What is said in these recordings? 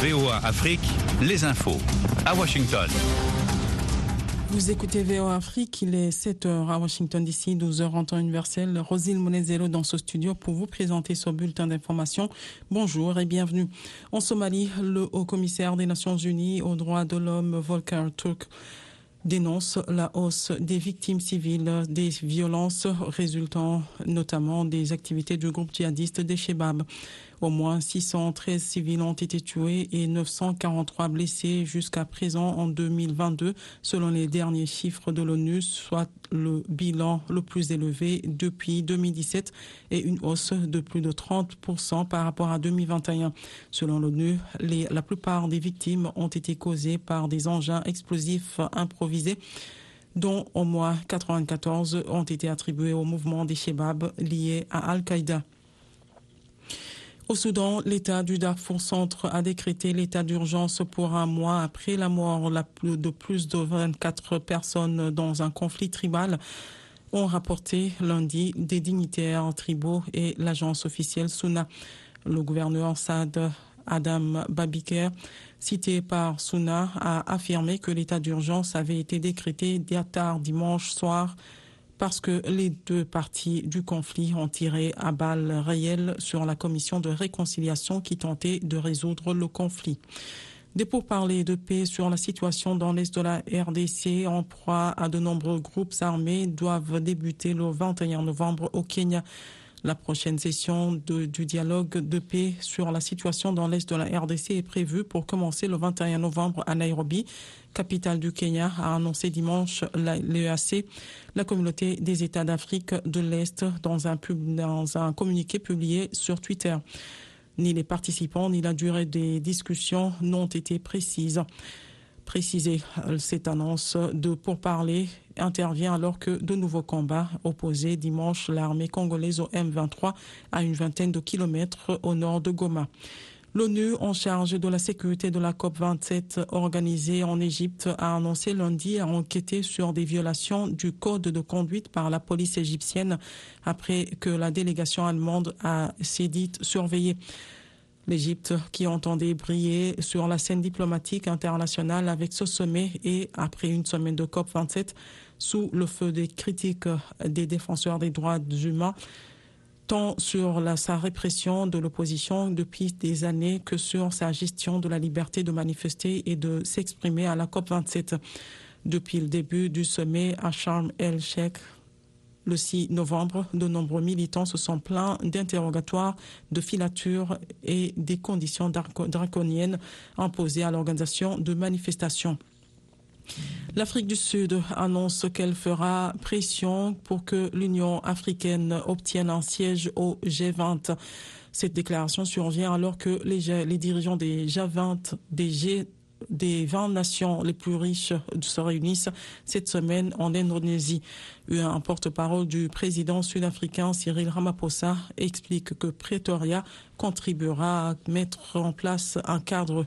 VOA Afrique, les infos. À Washington. Vous écoutez VOA Afrique, il est 7h à Washington DC, 12h en temps universel. Rosine Monezero dans ce studio pour vous présenter ce bulletin d'information. Bonjour et bienvenue. En Somalie, le haut commissaire des Nations Unies aux droits de l'homme, Volker Turk, dénonce la hausse des victimes civiles des violences résultant notamment des activités du groupe djihadiste des Shebab. Au moins 613 civils ont été tués et 943 blessés jusqu'à présent en 2022, selon les derniers chiffres de l'ONU, soit le bilan le plus élevé depuis 2017 et une hausse de plus de 30% par rapport à 2021. Selon l'ONU, la plupart des victimes ont été causées par des engins explosifs improvisés dont au moins 94 ont été attribués au mouvement des Shebab liés à Al-Qaïda. Au Soudan, l'État du Darfour Centre a décrété l'état d'urgence pour un mois après la mort de plus de 24 personnes dans un conflit tribal ont rapporté lundi des dignitaires tribaux et l'agence officielle Souna. Le gouverneur Saad Adam Babiker, cité par Souna, a affirmé que l'état d'urgence avait été décrété dès tard dimanche soir parce que les deux parties du conflit ont tiré à balles réelles sur la commission de réconciliation qui tentait de résoudre le conflit. Des pourparlers de paix sur la situation dans l'est de la RDC en proie à de nombreux groupes armés doivent débuter le 21 novembre au Kenya. La prochaine session du dialogue de paix sur la situation dans l'est de la RDC est prévue pour commencer le 21 novembre à Nairobi, capitale du Kenya, a annoncé dimanche l'EAC, la communauté des États d'Afrique de l'Est, dans un, dans un communiqué publié sur Twitter. Ni les participants ni la durée des discussions n'ont été précises préciser cette annonce de pourparler intervient alors que de nouveaux combats opposaient dimanche l'armée congolaise au M23 à une vingtaine de kilomètres au nord de Goma. L'ONU en charge de la sécurité de la COP27 organisée en Égypte a annoncé lundi à enquêter sur des violations du code de conduite par la police égyptienne après que la délégation allemande a sédite surveillé l'Égypte qui entendait briller sur la scène diplomatique internationale avec ce sommet et après une semaine de COP 27 sous le feu des critiques des défenseurs des droits humains tant sur sa répression de l'opposition depuis des années que sur sa gestion de la liberté de manifester et de s'exprimer à la COP 27. Depuis le début du sommet à Sharm el-Sheikh, le 6 novembre, de nombreux militants se sont plaints d'interrogatoires, de filatures et des conditions draconiennes imposées à l'organisation de manifestations. L'Afrique du Sud annonce qu'elle fera pression pour que l'Union africaine obtienne un siège au G20. Cette déclaration survient alors que les, dirigeants des G20, des G des 20 nations les plus riches se réunissent cette semaine en Indonésie. Un porte-parole du président sud-africain Cyril Ramaphosa explique que Pretoria contribuera à mettre en place un cadre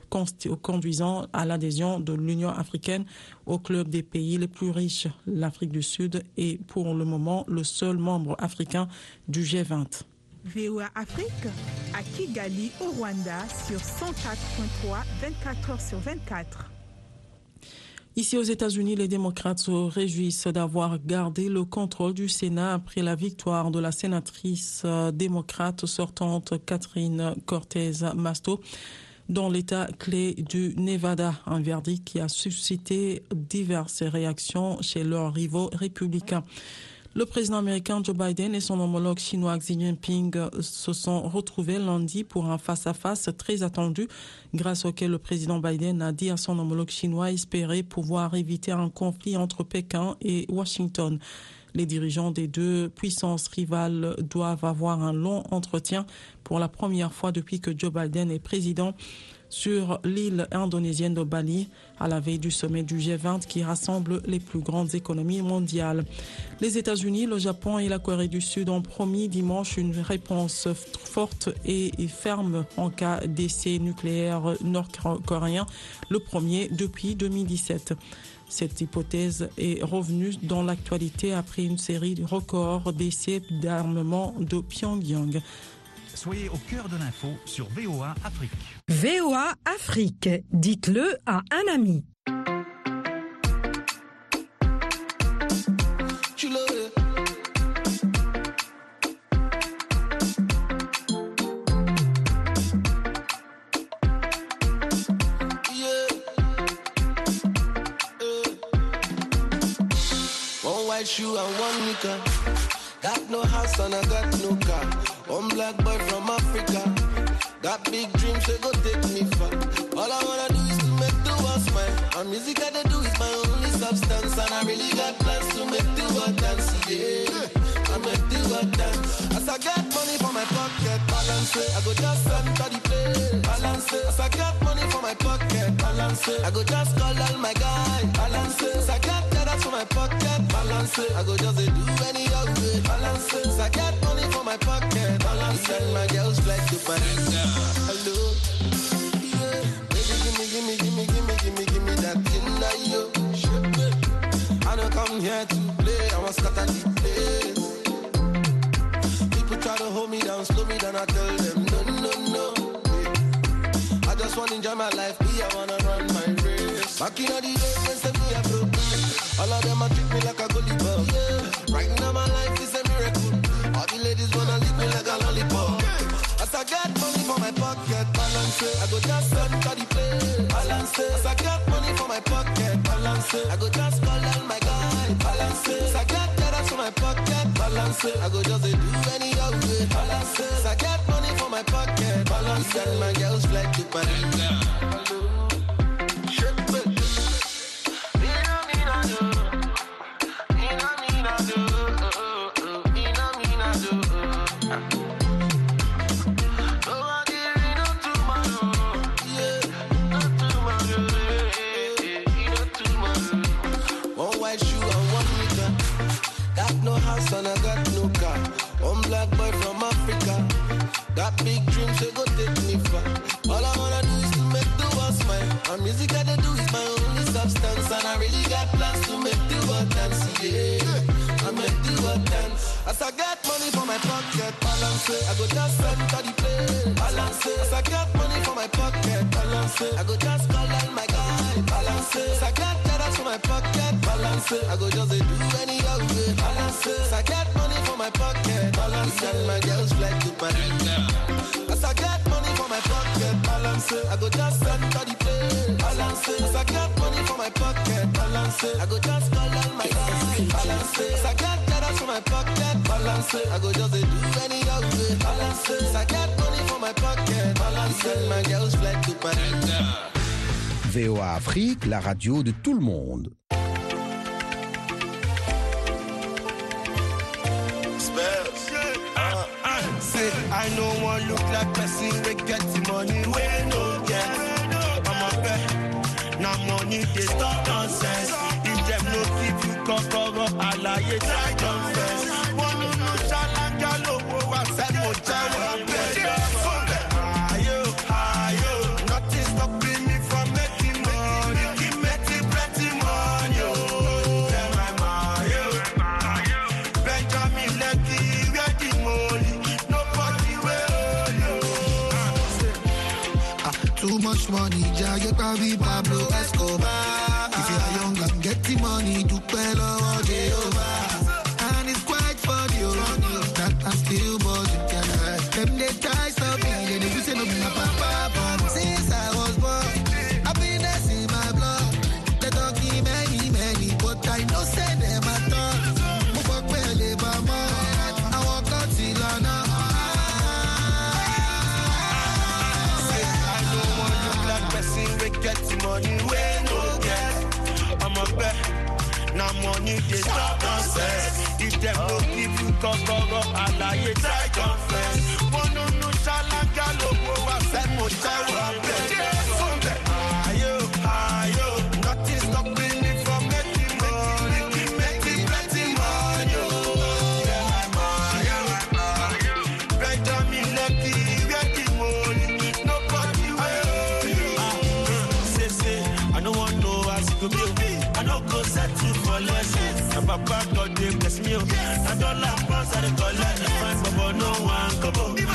conduisant à l'adhésion de l'Union africaine au club des pays les plus riches. L'Afrique du Sud est pour le moment le seul membre africain du G20. VOA Afrique à Kigali au Rwanda sur 104.3 24 heures sur 24. Ici aux États-Unis, les démocrates se réjouissent d'avoir gardé le contrôle du Sénat après la victoire de la sénatrice démocrate sortante Catherine Cortez Masto dans l'État clé du Nevada, un verdict qui a suscité diverses réactions chez leurs rivaux républicains. Le président américain Joe Biden et son homologue chinois Xi Jinping se sont retrouvés lundi pour un face-à-face très attendu, grâce auquel le président Biden a dit à son homologue chinois espérer pouvoir éviter un conflit entre Pékin et Washington. Les dirigeants des deux puissances rivales doivent avoir un long entretien pour la première fois depuis que Joe Biden est président sur l'île indonésienne de Bali à la veille du sommet du G20 qui rassemble les plus grandes économies mondiales. Les États-Unis, le Japon et la Corée du Sud ont promis dimanche une réponse forte et ferme en cas d'essai nucléaire nord-coréen, le premier depuis 2017. Cette hypothèse est revenue dans l'actualité après une série de records d'essais d'armement de Pyongyang. Soyez au cœur de l'info sur VOA Afrique. VOA Afrique, dites-le à un ami. white shoe and one nika. Got no house and I got no car. One black boy from Africa. Got big dreams, they go take me far. All I wanna do is to make the world smile. And music I do is my only substance. And I really got plans to make the world dance. Yeah, I make the world dance. As I got money for my pocket, balance it. I go just enter the place, balance it. As I got money for my pocket, balance it. I go just call all my guys, balance it. As I got dollars for my pocket, balance it. I go just do any other it. My girls like to balance Hello, yeah. Baby, give me, give me, give me, give me, give me, give me that thing that you. I don't come here to play, I want scatter the place. People try to hold me down, slow me down, I tell them no, no, no. I just wanna enjoy my life, me, I wanna run my race. Back in the days when say me a broke, all of them a treat me like a goalie ball. Yeah. Right now my life is a miracle. All the ladies wanna I got money for my pocket, balance it. I go just the place, balance it. As I got money for my pocket, balance it. I go just call all my guys, balance it. As I got dollars for my pocket, balance it. I go just do any other way, balance it. As I got money for my pocket, balance it. And my girls like to balance Yeah, I make the world dance. As I got money for my pocket, balance it. I go just enter the place, balance it. As I got money for my pocket, balance it. I go just call all my guys, balance it. As I got dollars for my pocket, balance it. I go just do any other way, balance it. As I got money for my pocket, balance it. My girls like to party. As I got money for my pocket, balance it. I go just enter the place, balance it. As I got money for my pocket, balance it. I go just call all my guys, balance it. As I got dollars for my pocket, balance it. I go just do any other way, balance it. As I got money for my pocket, balance it. And my girls like to party. VOA Afrique, la radio de tout le monde. Say, I know one look like person we get the money we need to stop. Too much money, Jagger Babi Pablo Escobar. If you are young and getting money, do well all day over. Money stop confess. Eh? If them no give you kọ́kọ́rọ́ àlàyé try confess. Wọ́n nínú ṣáláńgá lówó wa fẹ́ mo ṣẹ́wọ́ abẹ́. Less. Na papa God dey bless me. oh. Na dollar pounds I collect. Fine, no one come